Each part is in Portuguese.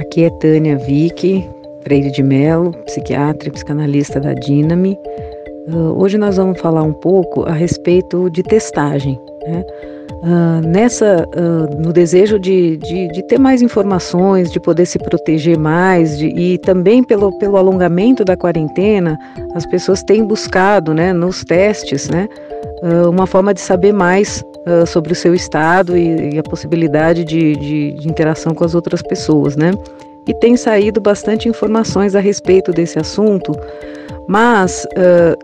Aqui é Tânia Vick, Freire de Mello, psiquiatra e psicanalista da Dinami. Uh, hoje nós vamos falar um pouco a respeito de testagem. Né? Uh, nessa, uh, no desejo de, de, de, ter mais informações, de poder se proteger mais, de, e também pelo, pelo alongamento da quarentena, as pessoas têm buscado, né, nos testes, né, uma forma de saber mais sobre o seu estado e, e a possibilidade de, de, de interação com as outras pessoas, né e tem saído bastante informações a respeito desse assunto, mas uh,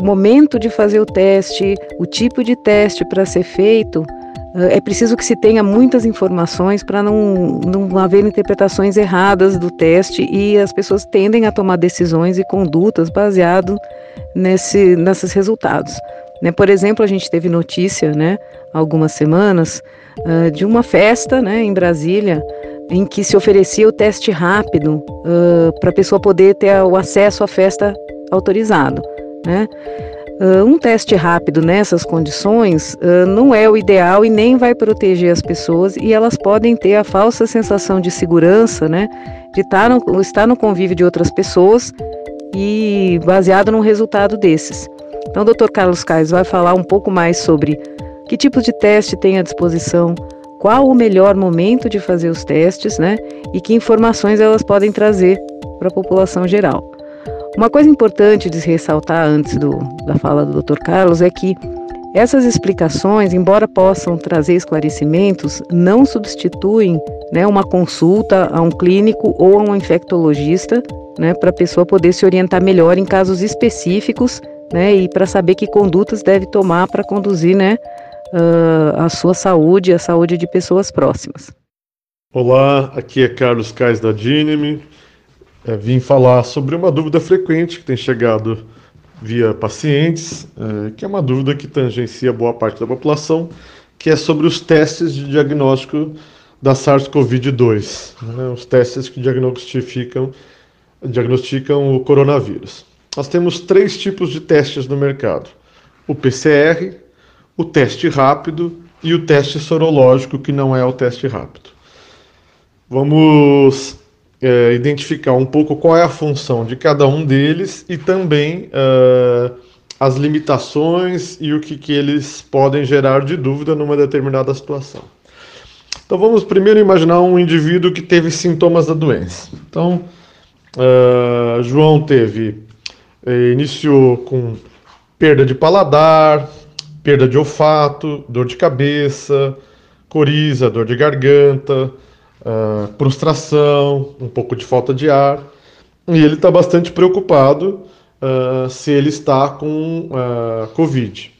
o momento de fazer o teste, o tipo de teste para ser feito, uh, é preciso que se tenha muitas informações para não, não haver interpretações erradas do teste e as pessoas tendem a tomar decisões e condutas baseado nesse, nesses resultados. Né? Por exemplo, a gente teve notícia, né, algumas semanas, uh, de uma festa, né, em Brasília, em que se oferecia o teste rápido uh, para a pessoa poder ter o acesso à festa autorizado, né? Uh, um teste rápido nessas condições uh, não é o ideal e nem vai proteger as pessoas e elas podem ter a falsa sensação de segurança, né? De estar tá no, estar no convívio de outras pessoas e baseado num resultado desses. Então, o Dr. Carlos Caes vai falar um pouco mais sobre que tipo de teste tem à disposição, qual o melhor momento de fazer os testes, né? E que informações elas podem trazer para a população geral. Uma coisa importante de ressaltar antes do, da fala do Dr. Carlos é que essas explicações, embora possam trazer esclarecimentos, não substituem né, uma consulta a um clínico ou a um infectologista né, para a pessoa poder se orientar melhor em casos específicos né, e para saber que condutas deve tomar para conduzir né, uh, a sua saúde, a saúde de pessoas próximas. Olá, aqui é Carlos Cais da Dinami. É, vim falar sobre uma dúvida frequente que tem chegado via pacientes, é, que é uma dúvida que tangencia boa parte da população, que é sobre os testes de diagnóstico da SARS-CoV-2, né, os testes que diagnosticam, diagnosticam o coronavírus. Nós temos três tipos de testes no mercado: o PCR, o teste rápido e o teste sorológico, que não é o teste rápido. Vamos é, identificar um pouco qual é a função de cada um deles e também uh, as limitações e o que, que eles podem gerar de dúvida numa determinada situação. Então vamos primeiro imaginar um indivíduo que teve sintomas da doença. Então, uh, João teve, iniciou com perda de paladar, perda de olfato, dor de cabeça, coriza, dor de garganta, uh, prostração, um pouco de falta de ar. E ele está bastante preocupado uh, se ele está com uh, Covid.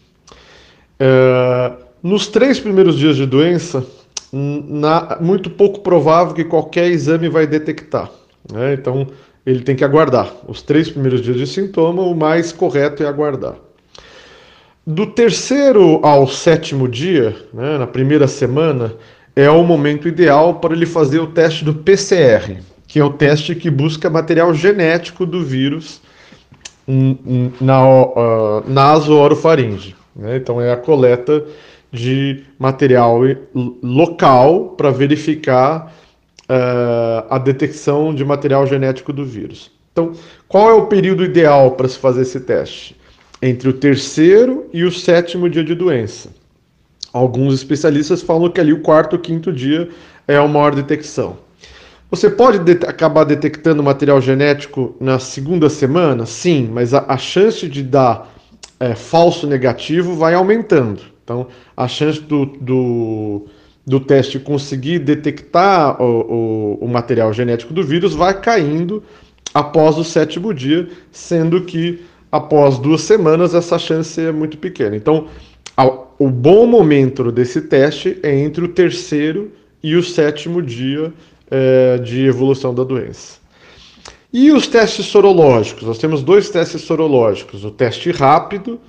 nos três primeiros dias de doença, na, muito pouco provável que qualquer exame vai detectar. Né? Então, ele tem que aguardar. Os três primeiros dias de sintoma, o mais correto é aguardar. Do terceiro ao sétimo dia, né, na primeira semana, é o momento ideal para ele fazer o teste do PCR, que é o teste que busca material genético do vírus na uh, naso-orofaringe. Né? Então é a coleta de material local para verificar uh, a detecção de material genético do vírus. Então, qual é o período ideal para se fazer esse teste? entre o terceiro e o sétimo dia de doença. Alguns especialistas falam que ali o quarto ou quinto dia é a maior detecção. Você pode de acabar detectando material genético na segunda semana? Sim, mas a, a chance de dar é, falso negativo vai aumentando. Então, a chance do, do, do teste conseguir detectar o, o, o material genético do vírus vai caindo após o sétimo dia, sendo que após duas semanas, essa chance é muito pequena. Então, o bom momento desse teste é entre o terceiro e o sétimo dia é, de evolução da doença. E os testes sorológicos? Nós temos dois testes sorológicos: o teste rápido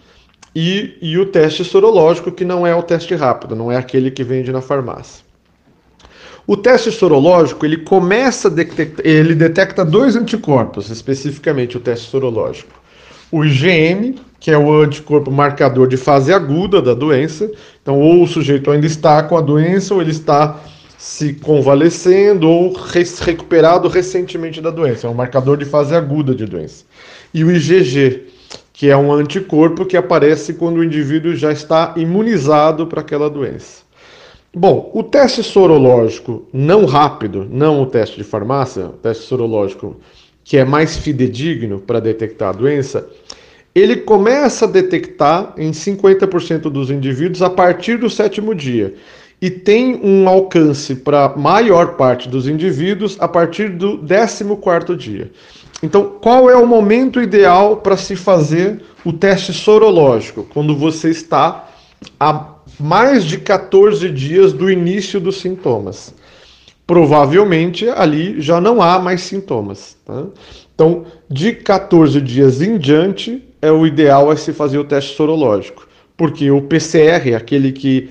e, e o teste sorológico, que não é o teste rápido, não é aquele que vende na farmácia. O teste sorológico ele começa a detectar, ele detecta dois anticorpos, especificamente o teste sorológico o IgM, que é o anticorpo marcador de fase aguda da doença. Então, ou o sujeito ainda está com a doença, ou ele está se convalescendo ou recuperado recentemente da doença. É um marcador de fase aguda de doença. E o IgG, que é um anticorpo que aparece quando o indivíduo já está imunizado para aquela doença. Bom, o teste sorológico não rápido, não o teste de farmácia, o teste sorológico que é mais fidedigno para detectar a doença, ele começa a detectar em 50% dos indivíduos a partir do sétimo dia e tem um alcance para a maior parte dos indivíduos a partir do 14º dia. Então, qual é o momento ideal para se fazer o teste sorológico? Quando você está a mais de 14 dias do início dos sintomas. Provavelmente ali já não há mais sintomas. Tá? Então, de 14 dias em diante, é o ideal é se fazer o teste sorológico, porque o PCR, aquele que,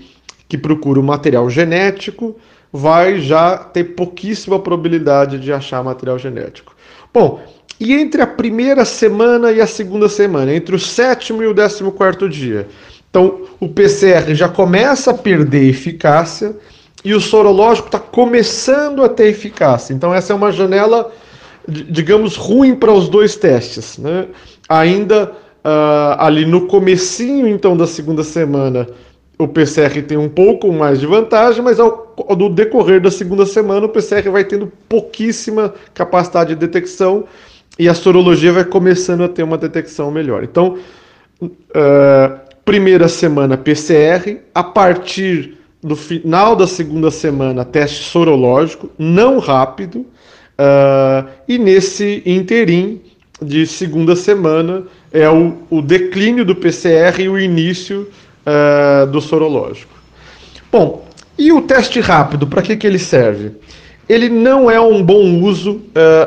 que procura o material genético, vai já ter pouquíssima probabilidade de achar material genético. Bom, e entre a primeira semana e a segunda semana, entre o sétimo e o décimo quarto dia, então o PCR já começa a perder eficácia e o sorológico está começando a ter eficácia. Então essa é uma janela, digamos, ruim para os dois testes. Né? Ainda uh, ali no comecinho então da segunda semana, o PCR tem um pouco mais de vantagem, mas ao, ao decorrer da segunda semana o PCR vai tendo pouquíssima capacidade de detecção e a sorologia vai começando a ter uma detecção melhor. Então, uh, primeira semana PCR, a partir do final da segunda semana, teste sorológico, não rápido, uh, e nesse interim de segunda semana é o, o declínio do PCR e o início uh, do sorológico. Bom, e o teste rápido, para que, que ele serve? Ele não é um bom uso,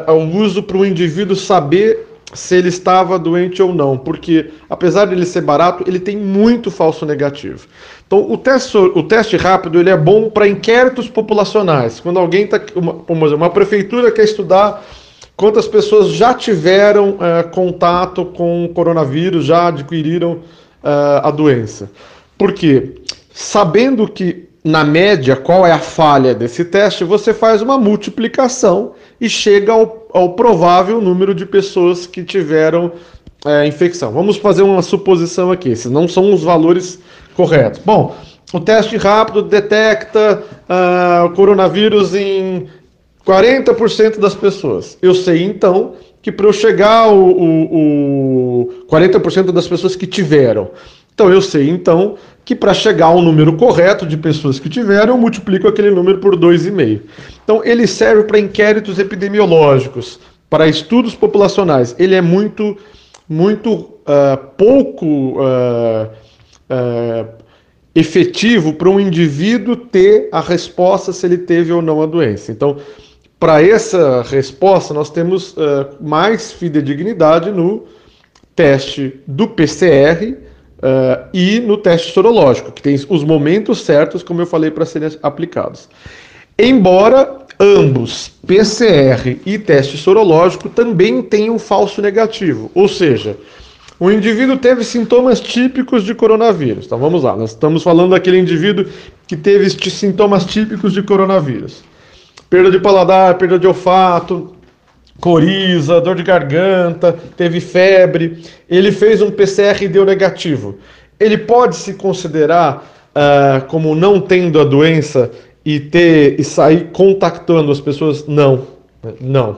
é um uso para o indivíduo saber se ele estava doente ou não, porque apesar de ele ser barato, ele tem muito falso negativo. Então, o teste, o teste rápido ele é bom para inquéritos populacionais. Quando alguém está, uma, uma prefeitura quer estudar quantas pessoas já tiveram é, contato com o coronavírus, já adquiriram é, a doença. Por quê? Sabendo que na média, qual é a falha desse teste, você faz uma multiplicação e chega ao, ao provável número de pessoas que tiveram é, infecção. Vamos fazer uma suposição aqui, esses não são os valores corretos. Bom, o teste rápido detecta uh, coronavírus em 40% das pessoas. Eu sei então que para eu chegar ao, o, o 40% das pessoas que tiveram, então eu sei então que para chegar ao número correto de pessoas que tiveram, eu multiplico aquele número por 2,5. Então ele serve para inquéritos epidemiológicos, para estudos populacionais. Ele é muito, muito uh, pouco uh, uh, efetivo para um indivíduo ter a resposta se ele teve ou não a doença. Então, para essa resposta, nós temos mais fidedignidade no teste do PCR Uh, e no teste sorológico, que tem os momentos certos, como eu falei, para serem aplicados. Embora ambos, PCR e teste sorológico, também tenham falso negativo, ou seja, o indivíduo teve sintomas típicos de coronavírus. Então vamos lá, nós estamos falando daquele indivíduo que teve sintomas típicos de coronavírus: perda de paladar, perda de olfato, coriza, dor de garganta, teve febre, ele fez um PCR e deu negativo. Ele pode se considerar uh, como não tendo a doença e ter e sair contactando as pessoas? Não, não.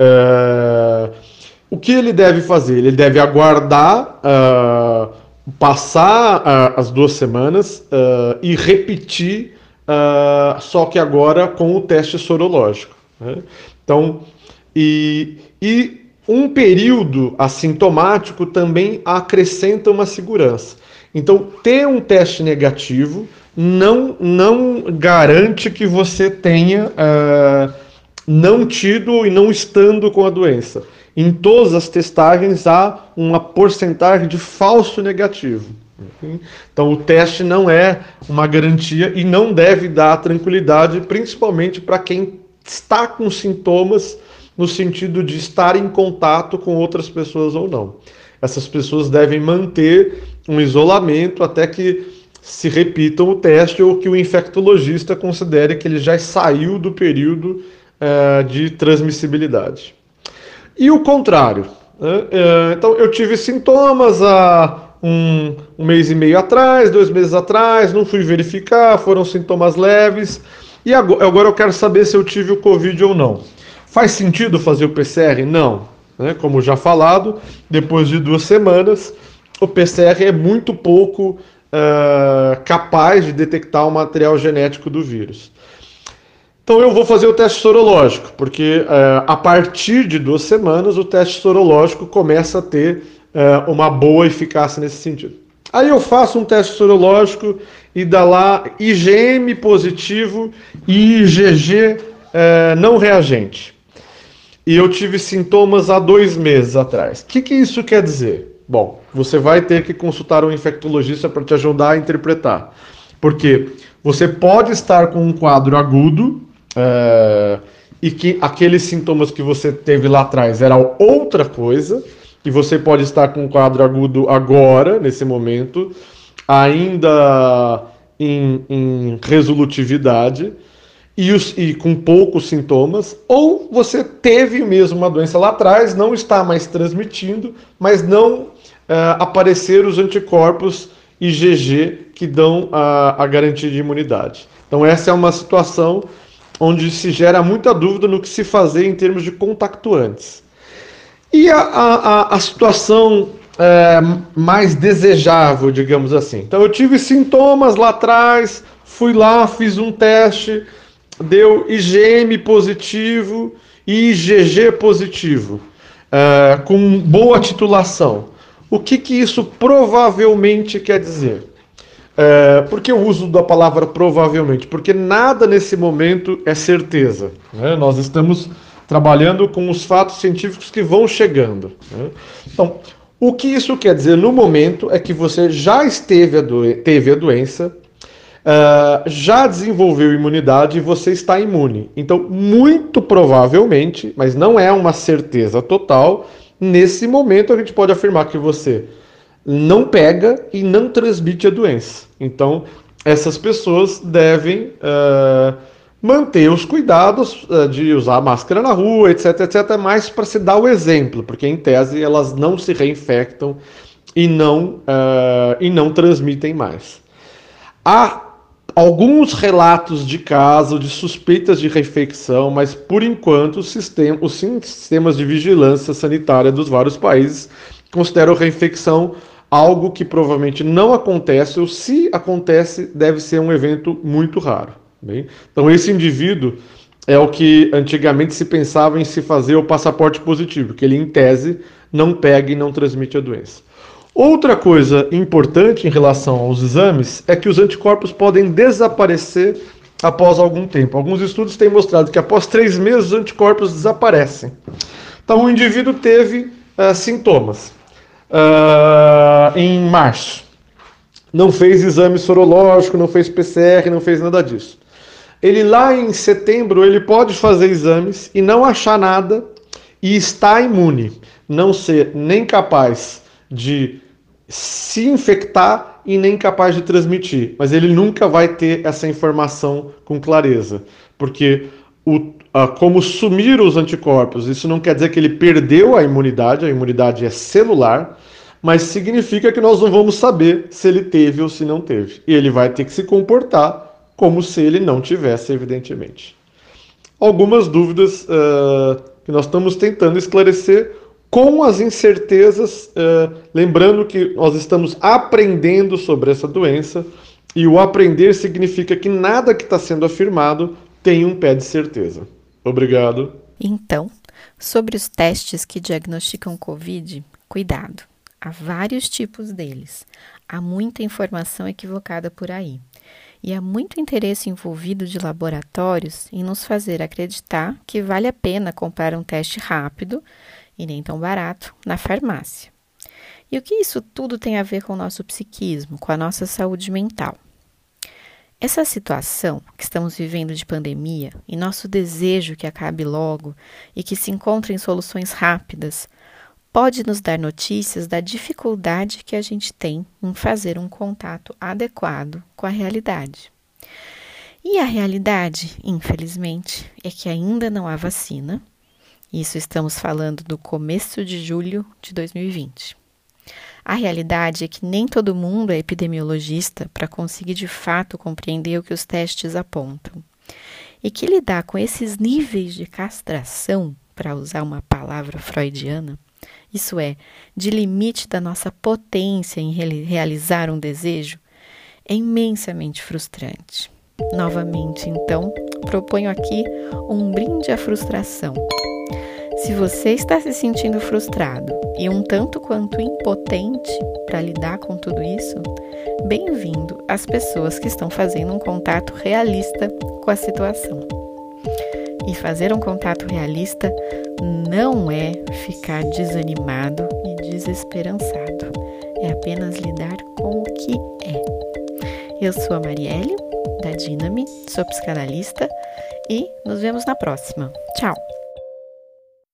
Uh, o que ele deve fazer? Ele deve aguardar uh, passar as duas semanas e repetir, só que agora com o teste sorológico. Né? Então, e, e um período assintomático também acrescenta uma segurança. Então, ter um teste negativo não, não garante que você tenha uh, não tido e não estando com a doença. Em todas as testagens há uma porcentagem de falso negativo. Então, o teste não é uma garantia e não deve dar tranquilidade, principalmente para quem está com sintomas no sentido de estar em contato com outras pessoas ou não. Essas pessoas devem manter um isolamento até que se repitam o teste ou que o infectologista considere que ele já saiu do período uh, de transmissibilidade. E o contrário. Né? Uh, então, eu tive sintomas há um, um, mês e meio atrás, dois meses atrás, não fui verificar, foram sintomas leves, e agora, agora eu quero saber se eu tive o Covid ou não. Faz sentido fazer o PCR? Não. Né? Como já falado, depois de duas semanas, o PCR é muito pouco uh, capaz de detectar o material genético do vírus. Então eu vou fazer o teste sorológico, porque uh, a partir de duas semanas o teste sorológico começa a ter uh, uma boa eficácia nesse sentido. Aí eu faço um teste sorológico e dá lá IgM positivo e IgG não reagente. E eu tive sintomas há dois meses atrás. O que, que isso quer dizer? Bom, você vai ter que consultar um infectologista para te ajudar a interpretar. Porque você pode estar com um quadro agudo é, e que aqueles sintomas que você teve lá atrás eram outra coisa, e você pode estar com um quadro agudo agora, nesse momento, ainda em, em resolutividade e, os, e, com poucos sintomas, ou você teve mesmo uma doença lá atrás, não está mais transmitindo, mas não uh, aparecer os anticorpos IgG que dão a, a garantia de imunidade. Então, essa é uma situação onde se gera muita dúvida no que se fazer em termos de contactuantes. E a, a, a situação é, mais desejável, digamos assim. Então, eu tive sintomas lá atrás, fui lá, fiz um teste, deu IgM positivo e IgG positivo, é, com boa titulação. O que, que isso provavelmente quer dizer? É, por que o uso da palavra provavelmente? Porque nada nesse momento é certeza. Né? Nós estamos trabalhando com os fatos científicos que vão chegando. Né? Então, o que isso quer dizer no momento é que você já esteve a teve a doença, uh, já desenvolveu imunidade e você está imune. Então, muito provavelmente, mas não é uma certeza total, Nesse momento, a gente pode afirmar que você não pega e não transmite a doença. Então, essas pessoas devem uh, manter os cuidados uh, de usar máscara na rua, etc, etc, mais para se dar o exemplo, porque em tese elas não se reinfectam e não, uh, e não transmitem mais. Há alguns relatos de caso de suspeitas de reinfecção, mas por enquanto sistema, os sistemas de vigilância sanitária dos vários países consideram reinfecção algo que provavelmente não acontece, ou se acontece, deve ser um evento muito raro. Bem? Então, esse indivíduo é o que antigamente se pensava em se fazer o passaporte positivo, que ele, em tese, não pega e não transmite a doença. Outra coisa importante em relação aos exames é que os anticorpos podem desaparecer após algum tempo. Alguns estudos têm mostrado que após três meses os anticorpos desaparecem. Então, o indivíduo teve uh, sintomas uh, em março. Não fez exame sorológico, não fez PCR, não fez nada disso. Ele lá em setembro ele pode fazer exames e não achar nada e está imune, não ser nem capaz de se infectar e nem capaz de transmitir. Mas ele nunca vai ter essa informação com clareza, porque o, como sumir os anticorpos, isso não quer dizer que ele perdeu a imunidade, a imunidade é celular, mas significa que nós não vamos saber se ele teve ou se não teve. E ele vai ter que se comportar como se ele não tivesse, evidentemente. Algumas dúvidas uh, que nós estamos tentando esclarecer com as incertezas, uh, lembrando que nós estamos aprendendo sobre essa doença e o aprender significa que nada que está sendo afirmado tem um pé de certeza. Obrigado. Então, sobre os testes que diagnosticam Covid, cuidado. Há vários tipos deles. Há muita informação equivocada por aí. E há muito interesse envolvido de laboratórios em nos fazer acreditar que vale a pena comprar um teste rápido e nem tão barato na farmácia. E o que isso tudo tem a ver com o nosso psiquismo, com a nossa saúde mental? Essa situação que estamos vivendo de pandemia e nosso desejo que acabe logo e que se encontrem soluções rápidas pode nos dar notícias da dificuldade que a gente tem em fazer um contato adequado com a realidade. E a realidade, infelizmente, é que ainda não há vacina. Isso estamos falando do começo de julho de 2020. A realidade é que nem todo mundo é epidemiologista para conseguir de fato compreender o que os testes apontam. E que lidar com esses níveis de castração, para usar uma palavra freudiana, isso é, de limite da nossa potência em realizar um desejo, é imensamente frustrante. Novamente, então, proponho aqui um brinde à frustração. Se você está se sentindo frustrado e um tanto quanto impotente para lidar com tudo isso, bem-vindo às pessoas que estão fazendo um contato realista com a situação. E fazer um contato realista não é ficar desanimado e desesperançado, é apenas lidar com o que é. Eu sou a Marielle, da Dinami, sou psicanalista e nos vemos na próxima. Tchau!